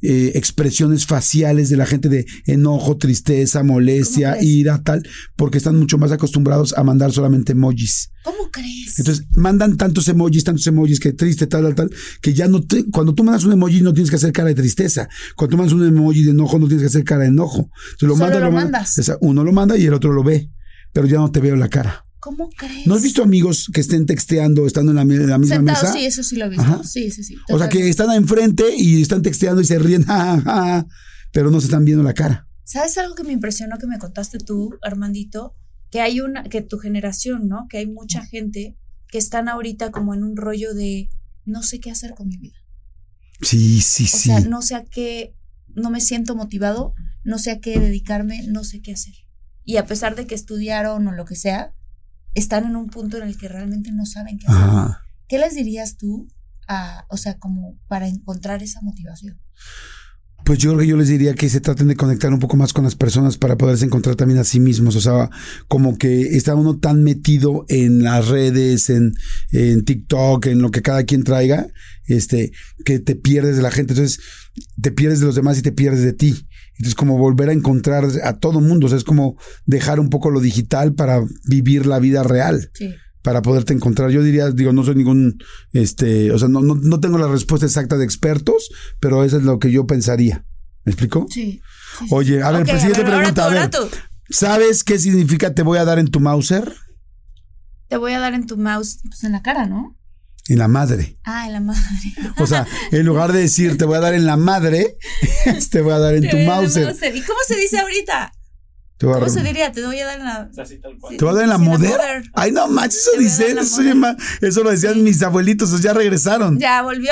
eh, expresiones faciales de la gente de enojo, tristeza, molestia, ira, tal, porque están mucho más acostumbrados a mandar solamente emojis. ¿Cómo crees? Entonces mandan tantos emojis, tantos emojis, que triste, tal, tal, tal, que ya no te, cuando tú mandas un emoji no tienes que hacer cara de tristeza. Cuando tú mandas un emoji de enojo no tienes que hacer cara de enojo. Entonces, lo Solo manda, lo manda. mandas. Uno lo manda y el otro lo ve, pero ya no te veo la cara. ¿Cómo crees? ¿No has visto amigos que estén texteando estando en la, en la misma Sentados, mesa? sí, eso sí lo he visto. Ajá. Sí, sí, sí. O sea, que están enfrente y están texteando y se ríen, *laughs* ja, ja, ja, pero no se están viendo la cara. ¿Sabes algo que me impresionó que me contaste tú, Armandito? Que hay una, que tu generación, ¿no? Que hay mucha gente que están ahorita como en un rollo de no sé qué hacer con mi vida. Sí, sí, O sí. sea, no sé a qué, no me siento motivado, no sé a qué dedicarme, no sé qué hacer. Y a pesar de que estudiaron o lo que sea, están en un punto en el que realmente no saben qué hacer. Ajá. ¿Qué les dirías tú a, o sea, como para encontrar esa motivación? Pues yo creo que yo les diría que se traten de conectar un poco más con las personas para poderse encontrar también a sí mismos. O sea, como que está uno tan metido en las redes, en, en TikTok, en lo que cada quien traiga, este, que te pierdes de la gente. Entonces, te pierdes de los demás y te pierdes de ti. Entonces, como volver a encontrar a todo mundo. O sea, es como dejar un poco lo digital para vivir la vida real Sí. Para poderte encontrar. Yo diría, digo, no soy ningún, este, o sea, no, no, no tengo la respuesta exacta de expertos, pero eso es lo que yo pensaría. ¿Me explico? Sí. Oye, a ver, Ok, pues siguiente pregunta. tú, a ver. ¿sabes qué significa te voy a dar en tu Mauser? Te voy a dar en tu mouse, pues en la cara, ¿no? En la madre. Ah, en la madre. O sea, en lugar de decir te voy a dar en la madre, *laughs* te voy a dar en Te tu. Mauser. ¿Y cómo se dice ahorita? Te voy a ¿Cómo se diría? Te voy a dar en la. Así tal cual. Sí. ¿Te voy a dar en la Sí, la moder? moder. Ay, no manches, eso Te voy dicen, eso, lo decían Sí. mis abuelitos, o sea, ya regresaron. Ya volvió.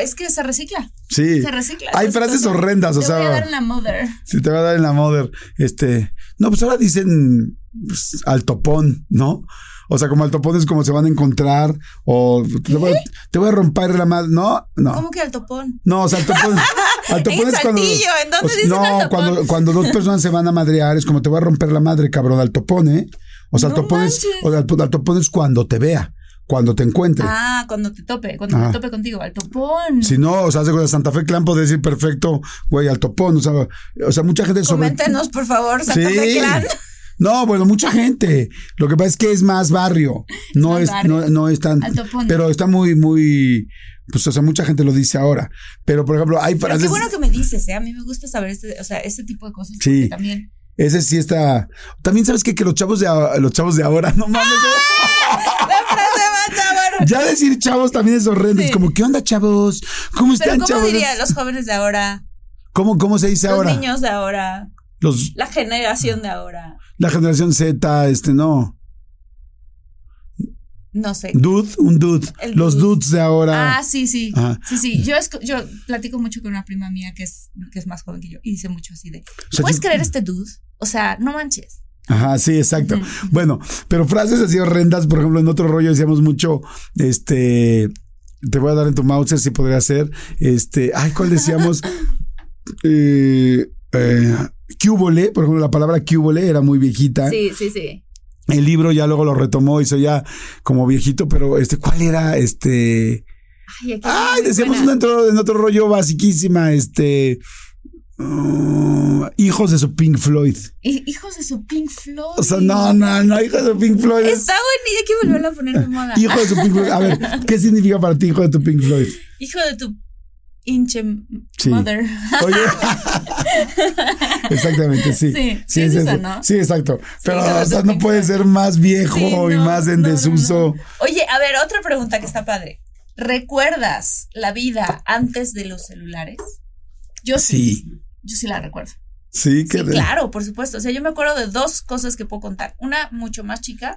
Es que se recicla. Sí. Se recicla. Hay frases cosas. horrendas, o Te sea. voy a dar en la mother. Si te va a dar en la mother, este, no, pues ahora dicen pues, al topón, ¿no? O sea, como al topón es como se van a encontrar, o te voy, a, te voy a romper la madre, no, no, ¿Cómo que al topón? no, o sea, al topón, *laughs* al topón En es cuando, ¿en dónde o sea, dicen no, cuando, cuando dos personas se van a madrear, es como te voy a romper la madre, cabrón, al topón, ¿eh? O sea, al No topón es, manches. o sea, al, al topón es cuando te vea, cuando te encuentre. Ah, cuando te tope, cuando te tope contigo, al topón. Si no, o sea, hace Santa Fe Clan puede decir perfecto, güey, al topón, o sea, o sea, mucha gente sobre Coméntenos, por favor, Santa Fe Clan. *laughs* No, bueno, mucha gente. Lo que pasa es que es más barrio. No es, barrio. no, no es tan. Pero está muy, muy. Pues, o sea, mucha gente lo dice ahora. Pero, por ejemplo, hay Pero frases. qué bueno que me dices, ¿eh? A mí me gusta saber este, o sea, este tipo de cosas. Sí. También. Ese sí está. También sabes que, que los chavos de los chavos de ahora, no mames. La frase más chavos. Ya decir chavos también es horrendo. Es como, ¿qué onda, chavos? ¿Cómo Pero están, ¿cómo chavos? dirían los jóvenes de ahora? ¿Cómo, ¿Cómo se dice Los ahora? niños de ahora. Los, La generación de ahora. La generación Z, este, no. No sé. Dude, un dude. El los dude. dudes de ahora. Ah, sí, sí. Ajá. Sí, sí. Yo, platico mucho con una prima mía que es, que es más joven que yo y dice mucho así de. O sea, ¿Puedes creer este dude? O sea, no manches. Ajá, sí, exacto. Bueno, pero frases así horrendas, por ejemplo, en otro rollo decíamos mucho, este, te voy a dar en tu mouse si podría ser, este, ay, ¿cuál decíamos? *laughs* eh, eh, cúbole, por ejemplo, la palabra cúbole era muy viejita. Sí, sí, sí. El libro ya luego lo retomó, hizo ya como viejito, pero este, ¿cuál era? Este, Ay, aquí ay, decíamos en otro, en otro rollo basiquísima, este, uh, hijos de su Pink Floyd. Hi- Hijos de su Pink Floyd. O sea, no, no, no, hijos de su Pink Floyd. es- Está buena, hay que volverla a poner de moda. Hijo de tu Pink Floyd. A ver, ¿qué significa para ti hijo de tu Pink Floyd? Hijo de tu hinche Sí. mother. Oye. *laughs* Exactamente, sí. Sí, sí es eso. esa, ¿no? Sí, exacto. Pero o sea, no puede ser más viejo Sí, y más en no, desuso. Oye, a ver, otra pregunta que está padre. ¿Recuerdas la vida antes de los celulares? Yo sí. Yo sí la recuerdo. Sí, que Sí, claro, por supuesto. O sea, yo me acuerdo de dos cosas que puedo contar. Una mucho más chica.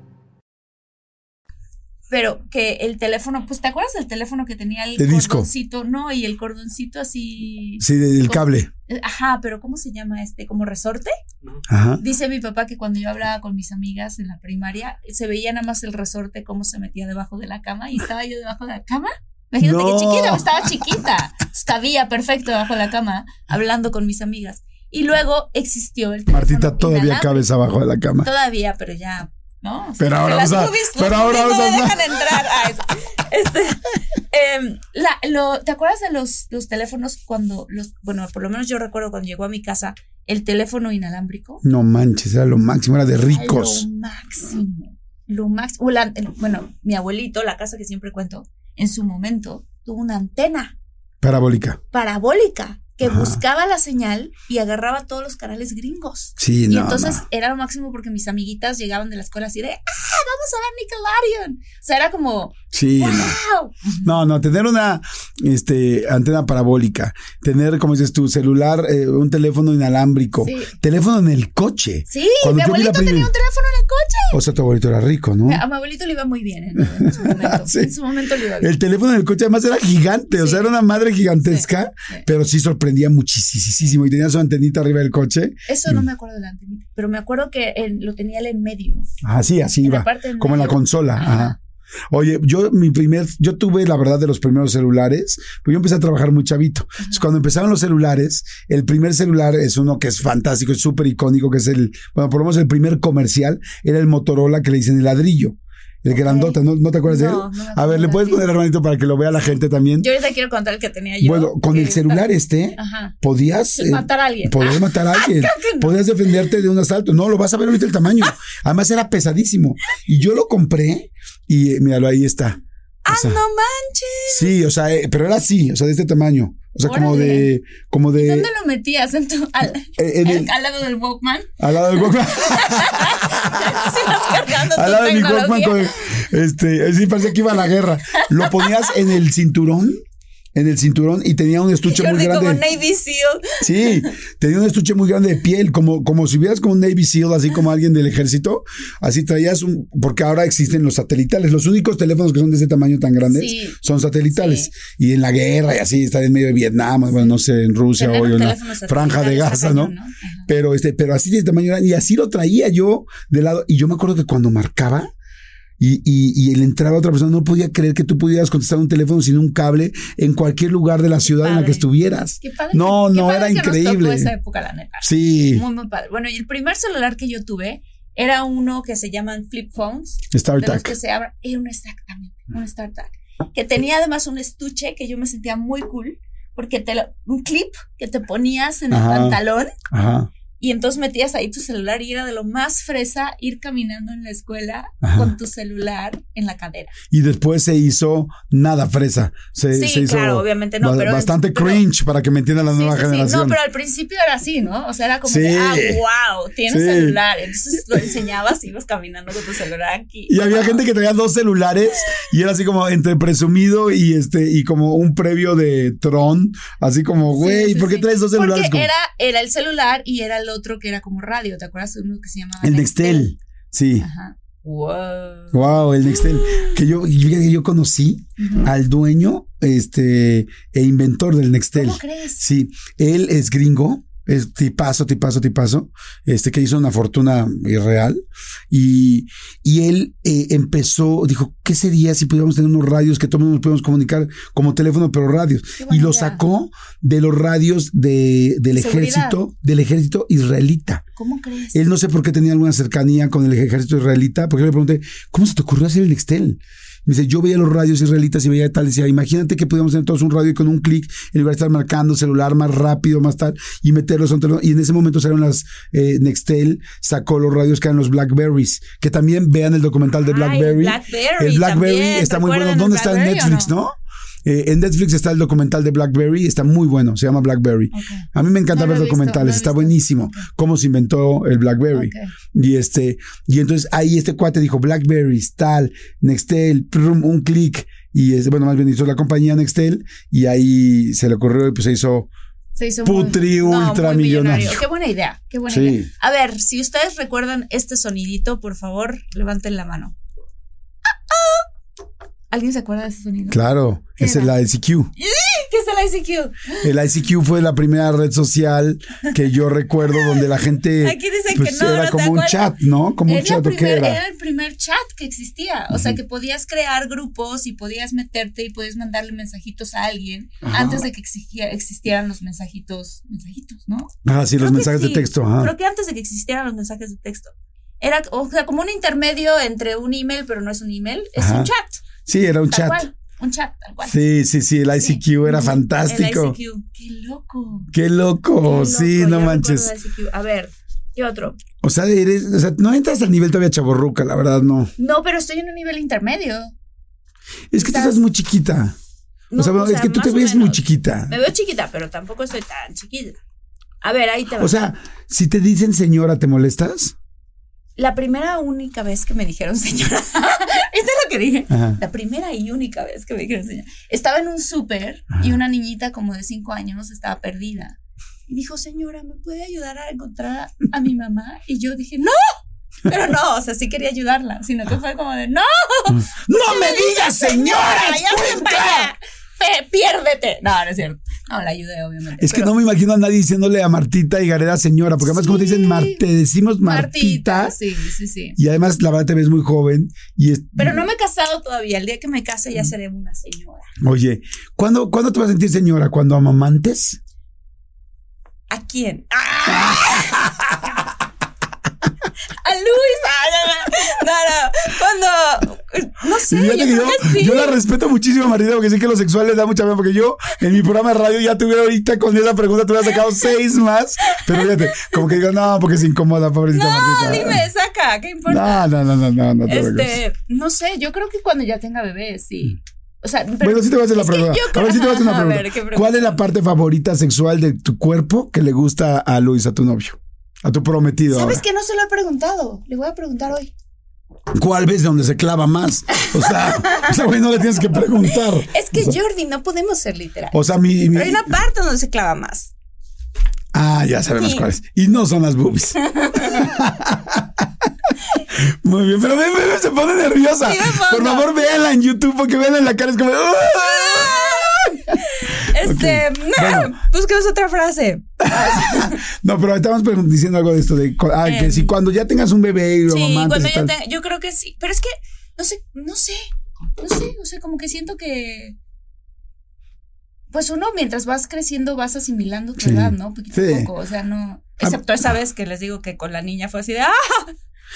Pero que el teléfono, pues ¿te acuerdas del teléfono que tenía el De disco. cordoncito? No, y el cordoncito así. Sí, del con- cable. Eh, Ajá, pero ¿cómo se llama este? ¿Como resorte? Ajá. Dice mi papá que cuando yo hablaba con mis amigas en la primaria, se veía nada más el resorte cómo se metía debajo de la cama y estaba yo debajo de la cama. Imagínate No. que chiquita, estaba chiquita. Cabía perfecto debajo de la cama hablando con mis amigas. Y luego existió el teléfono Martita todavía cabeza abajo de la cama. Todavía, pero ya, ¿no? O sea, Pero ahora las vamos a- pero ahora vamos no a- me dejan entrar. Es- *laughs* este, em, la- lo- ¿Te acuerdas de los, los teléfonos cuando los, bueno, por lo menos yo recuerdo cuando llegó a mi casa el teléfono inalámbrico? No manches, era lo máximo, era de ricos. Lo máximo. Lo máximo. O la- bueno, mi abuelito, la casa que siempre cuento, en su momento tuvo una antena Parabólica. parabólica que Ajá. buscaba la señal y agarraba todos los canales gringos. Sí, Y no. entonces no. era lo máximo porque mis amiguitas llegaban de la escuela así de, ¡ah, vamos a ver Nickelodeon! O sea, era como, Sí. ¡wow! No, no, tener una este, antena parabólica, tener, como dices tú, celular, eh, un teléfono inalámbrico, Sí. teléfono en el coche. Sí, Cuando mi abuelito tenía un teléfono en el coche. O sea, tu abuelito era rico, ¿no? A mi abuelito le iba muy bien en, en su momento. *laughs* Sí. En su momento le iba bien. El teléfono en el coche además era gigante, o sea, era una madre gigantesca, Sí, sí. pero sí sorprendía muchísimo y tenía su antenita arriba del coche. Eso no me acuerdo de la antenita, pero me acuerdo que lo tenía él en medio. Así, así En la iba, como en la consola. Ajá. Oye, yo mi primer, yo tuve la verdad de los primeros celulares, pues yo empecé a trabajar muy chavito. Entonces, cuando empezaron los celulares, el primer celular es uno que es fantástico, es súper icónico, que es el, bueno, por lo menos el primer comercial era el Motorola que le dicen el ladrillo, el grandote, ¿no, ¿no te acuerdas de él? No, a ver, ¿le de puedes poner hermanito para que lo vea la gente también? Yo ahorita quiero contar el que tenía yo. bueno, con el celular este, Ajá. podías eh, Matar a alguien. Podías Ah, matar a *laughs* alguien. no. Podías defenderte de un asalto. No, lo vas a ver ahorita el tamaño. *laughs* Además era pesadísimo. Y yo lo compré y eh, míralo, ahí está. O ¡Ah, sea, no manches! Sí, o sea, eh, pero era así, o sea, de este tamaño. O sea, como de, como de, ¿Dónde lo metías? ¿En tu, al, eh, en el- al lado del Walkman? al lado del Walkman, *laughs* cargando *laughs* al lado de mi Walkman con, este, sí, parecía que iba a la guerra. Lo ponías en el cinturón, en el cinturón y tenía un estuche muy Jordi como grande. Navy SEAL. Sí, tenía un estuche muy grande de piel, como, como si hubieras como un Navy SEAL, así como alguien del ejército. Así traías un, porque ahora existen los satelitales. Los únicos teléfonos que son de ese tamaño tan grandes Sí. son satelitales. Sí. Y en la guerra y así, estar en medio de Vietnam, bueno, no sé, en Rusia Tener o un en la franja de Gaza, está ¿no? Pero este, pero así de tamaño grande. Y así lo traía yo de lado. Y yo me acuerdo que cuando marcaba, y, y, y le entraba otra persona, no podía creer que tú pudieras contestar un teléfono sin un cable en cualquier lugar de la ciudad en la que estuvieras. Qué padre No, qué no, padre era que nos tocó increíble. esa época, la neta. Sí, Muy, muy padre. Bueno, y el primer celular que yo tuve era uno que se llaman flip phones. StarTAC. que se abren. Era un exactamente, un StarTAC. Que tenía además un estuche que yo me sentía muy cool. Porque te lo- un clip que te ponías en el Ajá. pantalón Ajá. Y entonces metías ahí tu celular y era de lo más fresa ir caminando en la escuela Ajá. con tu celular en la cadera. Y después se hizo nada fresa. Se, Sí, se hizo claro, obviamente no, pero- bastante cringe para que me entienda la Sí, nueva sí, generación. No, pero al principio era así, ¿no? O sea, era como ah, wow, tienes celular. Entonces lo enseñabas y ibas caminando con tu celular aquí. Y había gente que tenía dos celulares y era así como entre presumido y este y como un previo de Tron, así como, güey, ¿por qué traes dos celulares? Porque Como- era, era el celular y era el otro que era como radio. ¿Te acuerdas de uno que se llamaba el Nextel. Sí. Ajá. Wow. Wow, el Nextel. Que yo, yo conocí al dueño, este, e inventor del Nextel. ¿Cómo crees? Sí, él es gringo es tipazo, tipazo, tipazo, este que hizo una fortuna irreal. Y, y él eh, empezó, dijo, ¿qué sería si pudiéramos tener unos radios que todos nos podemos comunicar como teléfono, pero radios? Y lo sacó de los radios de, del Seguridad. ejército, del ejército israelita. ¿Cómo crees? Él no sé por qué tenía alguna cercanía con el ejército israelita, porque yo le pregunté, ¿cómo se te ocurrió hacer el Nextel? Me dice, yo veía los radios israelitas y veía tal, y decía, imagínate que pudiéramos tener todos un radio y con un clic, en lugar de estar marcando celular más rápido, más tal, y meterlos entre los- Y en ese momento salieron las eh, Nextel, sacó los radios que eran los Blackberries, que también vean el documental de Ay, Blackberry. El Blackberry también, está muy bueno. ¿recuerdan el ¿Dónde está en Netflix, no? no? Eh, en Netflix está el documental de Blackberry, está muy bueno, se llama Blackberry. A mí me encanta No ver visto, documentales, no está buenísimo. Ok. Cómo se inventó el Blackberry. Y este, y entonces ahí este cuate dijo Blackberries, tal, Nextel, prum, un clic. Y es, bueno, más bien hizo la compañía Nextel y ahí se le ocurrió y pues se hizo. Se hizo Putri muy, no, ultra muy millonario. millonario. Qué buena idea, qué buena Sí. idea. A ver, si ustedes recuerdan este sonidito, por favor, levanten la mano. Ah, ah. ¿Alguien se acuerda de ese sonido? Claro, ¿Qué esa es era? la ICQ. ¿Qué es el ICQ? El ICQ fue la primera red social que yo recuerdo donde la gente Aquí dicen pues, que no, era no te como un chat, ¿no? Como un Era, chat o qué primer- era. era el primer chat que existía. O sea, que podías crear grupos y podías meterte y podías mandarle mensajitos a alguien Ajá. antes de que existía- existieran los mensajitos, mensajitos, ¿no? Ah, sí, los Creo mensajes de texto. ajá. Creo que antes de que existieran los mensajes de texto. Era, o sea, como un intermedio entre un email, pero no es un email, es Ajá. un chat. Sí, era un Tal chat. cual. Un chat, tal cual. Sí, sí, sí, el Sí. ICQ era fantástico. El ICQ. Qué loco. Qué loco, Qué sí, no manches. A ver, ¿qué otro? O sea, eres, o sea, no entras al nivel todavía chaborruca, la verdad, no. No, pero estoy en un nivel intermedio. Es que tú Estás- muy chiquita. No, o sea, bueno, es que tú te o ves muy chiquita. Me veo chiquita, pero tampoco estoy tan chiquita. A ver, ahí te va. O sea, si te dicen señora, ¿te molestas? La primera única vez que me dijeron señora, *laughs* ¿viste lo que dije? Ajá. La primera y única vez que me dijeron señora. Estaba en un súper y una niñita como de cinco años estaba perdida. Y dijo, señora, ¿me puede ayudar a encontrar a, a mi mamá? Y yo dije, no. Pero no, o sea, sí quería ayudarla, sino que fue como de, no, *laughs* ¡No me digas señora! ya *laughs* piérdete. No, no es cierto. No, la ayudé, obviamente. Es que no me imagino a nadie diciéndole a Martita y Gareda señora, porque además, como te dicen. Mar- te decimos Martita, Sí, sí, sí. y además, la verdad, te ves muy joven. Y es, Pero no me he casado todavía. El día que me case ya seré una señora. Oye, ¿cuándo, ¿cuándo te vas a sentir señora? ¿Cuando amamantes? ¿A quién? ¡Ah! *laughs* Luis. Ah, no, no. Cuando. No sé. Yo que creo yo, que sí. yo la respeto muchísimo, Martita, porque sé que lo sexual le da mucha pena, porque yo en mi programa de radio ya tuviera ahorita con esa pregunta, te hubiera sacado *laughs* seis más, pero fíjate, como que digo, no, porque se incomoda, pobrecita No, Martita. dime, saca, ¿qué importa? No, no, no, no, no, no este, no sé, yo creo que cuando ya tenga bebé, sí. O sea, pero Bueno, sí te voy a hacer la pregunta. yo A creo- ver, sí te voy a hacer una Ajá, pregunta. ver, ¿qué pregunta? ¿Cuál es la parte favorita sexual de tu cuerpo que le gusta a Luis, a tu novio? A tu prometido. ¿Sabes ahora? que no se lo he preguntado? Le voy a preguntar hoy. ¿Cuál ves donde se clava más? O sea, *laughs* o sea, güey, no le tienes que preguntar. Es que O sea, Jordi, no podemos ser literal. O sea, mi. mi- Pero hay una parte donde se clava más. Ah, ya sabemos Sí. cuáles. Y no son las boobies. *laughs* Muy bien, pero ve, ve, ve, se pone nerviosa. Sí me. Por favor, véanla en YouTube porque veanla en la cara. Es como. ¡ah! Este, Bueno. busquemos otra frase. *laughs* No, pero pregun- diciendo algo de esto de que Em, si cuando ya tengas un bebé y lo Sí, cuando y yo tal. tenga, yo creo que sí, pero es que no sé, no sé, no sé, o sea, como que siento que pues uno mientras vas creciendo vas asimilando tu Sí. edad, ¿no? Poquito Sí. a poco, o sea, no, excepto esa vez que les digo que con la niña fue así de ¡ah!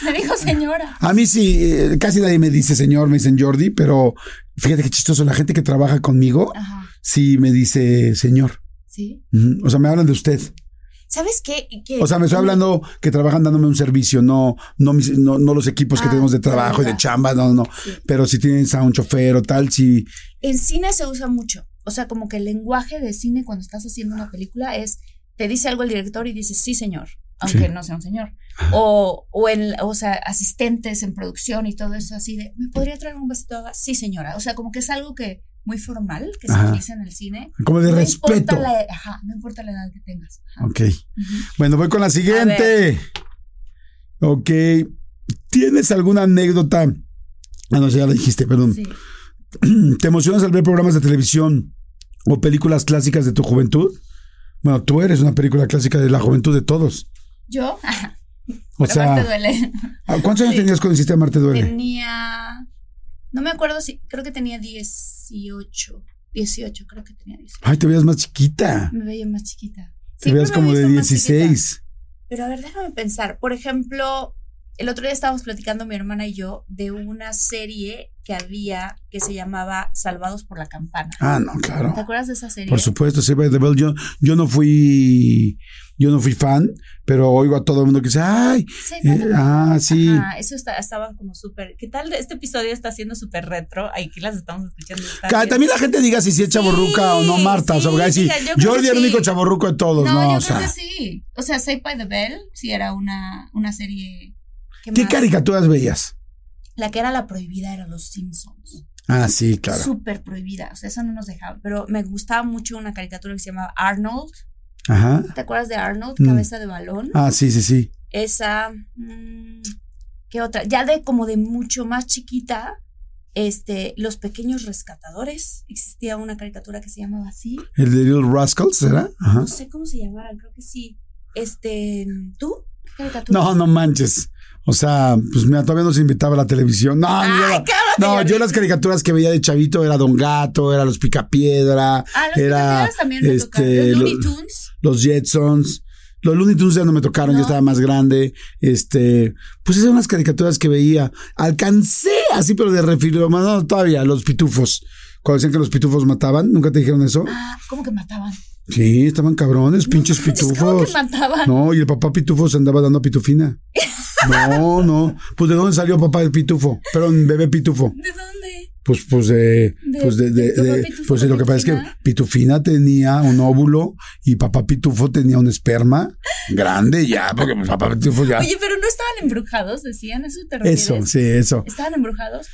Me dijo señora. A mí sí, eh, casi nadie me dice señor, me dicen Jordi, pero fíjate qué chistoso, la gente que trabaja conmigo Ajá. Sí me dice señor. Sí. O sea, me hablan de usted. ¿Sabes qué? O sea, me estoy hablando que trabajan dándome un servicio, no, no, mis- no, no los equipos que Ah, tenemos de trabajo y de chamba, no, no. Sí. Pero si tienes a un chofer o tal, sí. En cine se usa mucho. O sea, como que el lenguaje de cine cuando estás haciendo una película es, te dice algo el director y dices, sí, señor, aunque Sí. no sea un señor. O, o, en, o sea, asistentes en producción y todo eso así de, ¿me podría traer un vasito de agua? Sí, señora. O sea, como que es algo que muy formal que se utiliza en el cine. Como de no respeto. Importa la, ajá, no importa la edad que tengas. Ajá. Ok. Bueno, voy con la siguiente. Ok. ¿Tienes alguna anécdota? Ah, no ya la dijiste, perdón. Sí. *clears throat* ¿Te emocionas al ver programas de televisión o películas clásicas de tu juventud? Bueno, tú eres una película clásica de la juventud de todos. ¿Yo? O sea, Marte duele. ¿a ¿cuántos años Sí. tenías cuando hiciste Marte Duele? Tenía. No me acuerdo si. Creo que tenía 18. 18, creo que tenía 18. Ay, te veías más chiquita. Me veía más chiquita. Te veías como de visto más chiquita. 16. Pero a ver, déjame pensar. Por ejemplo, el otro día estábamos platicando mi hermana y yo de una serie que había que se llamaba Salvados por la Campana. Ah, no, claro. ¿Te acuerdas de esa serie? Por supuesto, by the Bell. Yo, yo no fui, yo no fui fan, pero oigo a todo el mundo que dice, ay, Sí, eh, ah, sí. Ajá, eso está- estaba como súper. ¿Qué tal? Este episodio está siendo súper retro. Aquí las estamos escuchando. bien. También la gente diga si sí es Sí, chaborruca o no Marta. o sea, sí, sí, yo Jordi el sí. único chaborruco de todos, No, ¿no? yo o sea, creo que sí. O sea, Saved by the Bell sí era una, una serie. ¿Qué, caricaturas veías? La que era la prohibida era Los Simpsons. Ah, sí, claro. Súper prohibida. O sea, eso no nos dejaba. Pero me gustaba mucho una caricatura que se llamaba Arnold. Ajá. ¿Te acuerdas de Arnold? Mm. Cabeza de balón. Ah, sí, sí, sí. Esa. mm, ¿Qué otra? Ya de como de mucho más chiquita. Este, Los Pequeños Rescatadores. Existía una caricatura que se llamaba así. El de Little Rascals, ¿será? Ajá. No sé cómo se llamara, creo que sí. Este, ¿tú? ¿Qué caricatura? No, no manches. O sea, pues mira, todavía no se invitaba a la televisión. No, Ay, no, yo- no, las caricaturas que veía de chavito era Don Gato, era Los Picapiedra, Ah, los era también me este. Los Looney lo- Tunes. los Jetsons. Los Looney Tunes ya no me tocaron, No. yo estaba más grande. Este, pues esas eran las caricaturas que veía. Alcancé así, pero de refiero, no, todavía, los pitufos. Cuando decían que los pitufos mataban, ¿nunca te dijeron eso? Ah, ¿cómo que mataban? Sí, estaban cabrones, pinches ¿Cómo pitufos. que mataban? No, y el papá pitufo se andaba dando a pitufina. *laughs* No, no. Pues de dónde salió papá el pitufo? Perdón, bebé pitufo. ¿De dónde? Pues, pues de, De- pues de, de- de pitufo pues lo que pasa es que Pitufina. Tenía un óvulo y papá pitufo tenía un esperma grande ya, porque pues, papá pitufo ya. Oye, pero no estaban embrujados, decían, ¿eso te refieres? Eso, sí, eso. ¿Estaban embrujados?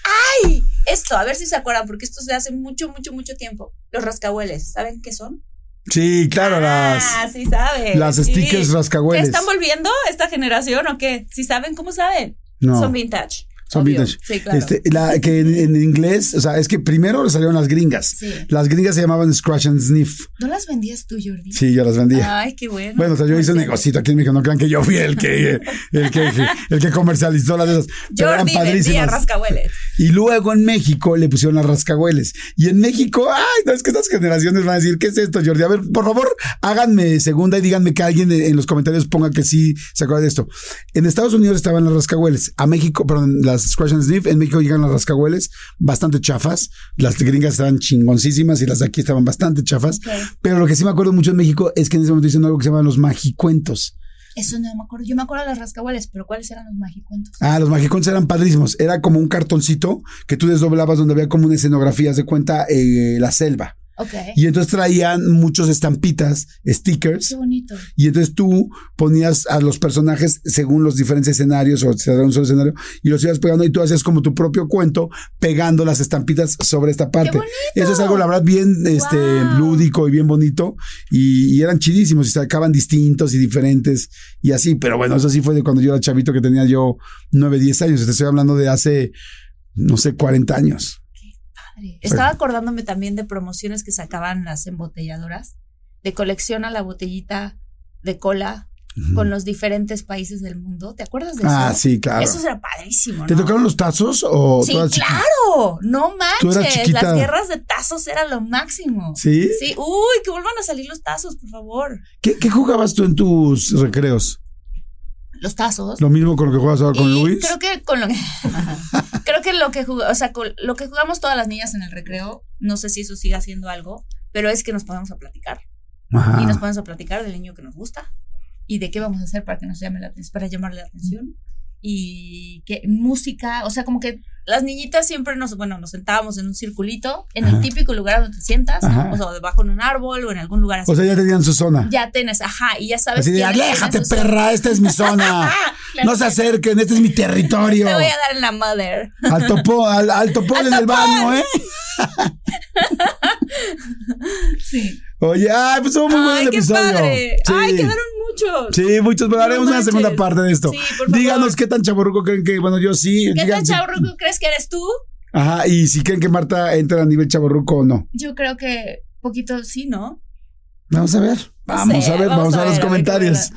¡Ay! Esto, a ver si se acuerdan, porque esto se hace mucho, mucho, mucho tiempo. Los rascahueles, ¿saben qué son? Sí, claro, Ah, las, sí saben. las Sí. stickers rascahueles. ¿Están volviendo esta generación o qué? ¿Sí saben cómo saben? No. Son vintage. Son obvio. vintage. Sí, claro. Este, la, que en, en inglés, o sea, es que primero salieron las gringas. Sí. Las gringas se llamaban Scratch and Sniff. ¿No las vendías tú, Jordi? Sí, yo las vendía. Ay, qué bueno. Bueno, o sea, yo hice un negocito aquí en México, no crean que yo fui el que, *laughs* el que, el que comercializó las de esas. Pero eran Jordi vendía padrísimas. rascahueles. Y luego en México le pusieron las rascahueles. Y en México, ay, no, es que estas generaciones van a decir, ¿qué es esto, Jordi? A ver, por favor, háganme segunda y díganme que alguien en los comentarios ponga que sí se acuerda de esto. En Estados Unidos estaban las rascahueles. A México, perdón, las Scratch and Sniff. En México llegan las rascahueles bastante chafas. Las gringas estaban chingoncísimas y las de aquí estaban bastante chafas. Pero lo que sí me acuerdo mucho en México es que en ese momento dicen algo que se llama los magicuentos. Eso no me acuerdo. Yo me acuerdo de las rascahueles, pero ¿cuáles eran los magicuentos? Ah, los magicuentos eran padrísimos. Era como un cartoncito que tú desdoblabas donde había como una escenografía, de cuenta, eh, la selva. Ok. Y entonces traían muchos estampitas, stickers. Qué bonito. Y entonces tú ponías a los personajes según los diferentes escenarios o se un solo escenario y los ibas pegando y tú hacías como tu propio cuento pegando las estampitas sobre esta parte. bonito! Eso es algo, la verdad, bien este, Wow. lúdico y bien bonito. Y, y eran chidísimos y sacaban distintos y diferentes y así. Pero bueno, eso sí fue de cuando yo era chavito que tenía yo 9, 10 años. Te estoy hablando de hace, no sé, 40 años. Padre. Estaba acordándome también de promociones que sacaban las embotelladoras. De colección a la botellita de cola con los diferentes países del mundo. ¿Te acuerdas de eso? Ah, sí, claro. Eso era padrísimo, ¿Te ¿no? tocaron los tazos o Sí, claro. No manches. Las guerras de tazos eran lo máximo. ¿Sí? Sí. Uy, que vuelvan a salir los tazos, por favor. ¿Qué, qué jugabas tú en tus recreos? Los tazos. Lo mismo con lo que juegas ahora con Y Luis. Creo que con lo que *laughs* creo que lo que jug- o sea, con lo que jugamos todas las niñas en el recreo, no sé si eso siga haciendo algo, pero es que nos ponemos a platicar Ajá. y nos ponemos a platicar del niño que nos gusta y de qué vamos a hacer para que nos llame la atención, para llamarle la atención y qué música, o sea, como que las niñitas siempre nos, bueno, nos sentábamos en un circulito, en Ajá. el típico lugar donde te sientas, o sea, debajo de un árbol o en algún lugar así. O sea, ya tenían su zona. ya tienes, ajá, y ya sabes Así de, aléjate, su zona". perra, esta es mi zona. *laughs* No se que- acerquen, este es mi territorio. Te voy a dar en la mother. Al topo, al, al topol *laughs* en el baño, ¿eh? *laughs* Sí. Oye, ay, pues estuvo muy bueno Ay, el qué episodio. padre. Sí. Ay, quedaron muchos. Sí, muchos, pero No haremos una segunda parte de esto. Sí, por favor. Díganos qué tan chaborruco creen que, bueno, yo sí. ¿Qué tan chaburruco crees que eres tú? Ajá, y si creen que Marta entra a nivel chaborruco o no. Yo creo que poquito sí, ¿no? Vamos a ver. Vamos a ver, vamos, a, ver los comentarios. Sí.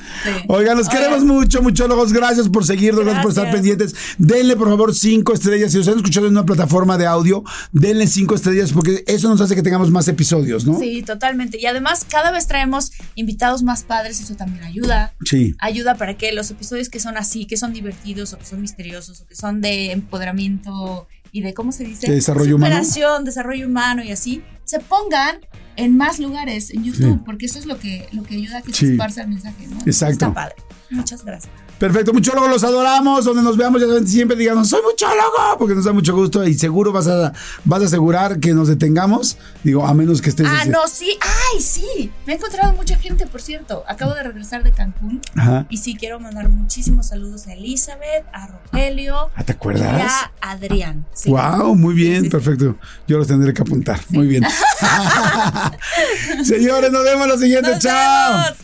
Oigan, los Oigan. queremos mucho, muchólogos. Gracias por seguirnos, gracias. por estar Gracias. pendientes. Denle, por favor, cinco estrellas. Si los han escuchado en una plataforma de audio, denle cinco estrellas porque eso nos hace que tengamos más episodios, ¿no? Sí, totalmente. Y además, cada vez traemos invitados más padres, eso también ayuda. Sí. Ayuda para que los episodios que son así, que son divertidos o que son misteriosos o que son de empoderamiento y de, ¿cómo se dice? De desarrollo humano. Superación, desarrollo humano y así, se pongan en más lugares en YouTube, Sí. porque eso es lo que, lo que ayuda a que Sí. se esparza el mensaje, ¿no? Exacto. Está padre. Muchas gracias. Perfecto, muchólogos, los adoramos. Donde nos veamos, ya saben, siempre digamos, soy muchólogo, porque nos da mucho gusto y seguro vas a, vas a asegurar que nos detengamos. Digo, a menos que estés. Ah, así- no, sí. Ay, sí. Me he encontrado mucha gente, por cierto. Acabo de regresar de Cancún. Ajá. Y sí, quiero mandar muchísimos saludos a Elizabeth, a Rogelio Ah, ¿te y acuerdas? a Adrián. Sí. Wow, muy bien, Sí, sí, sí. perfecto. Yo los tendré que apuntar. Muy bien. *laughs* *laughs* Señores, nos vemos la siguiente. ¡Nos Chao. vemos!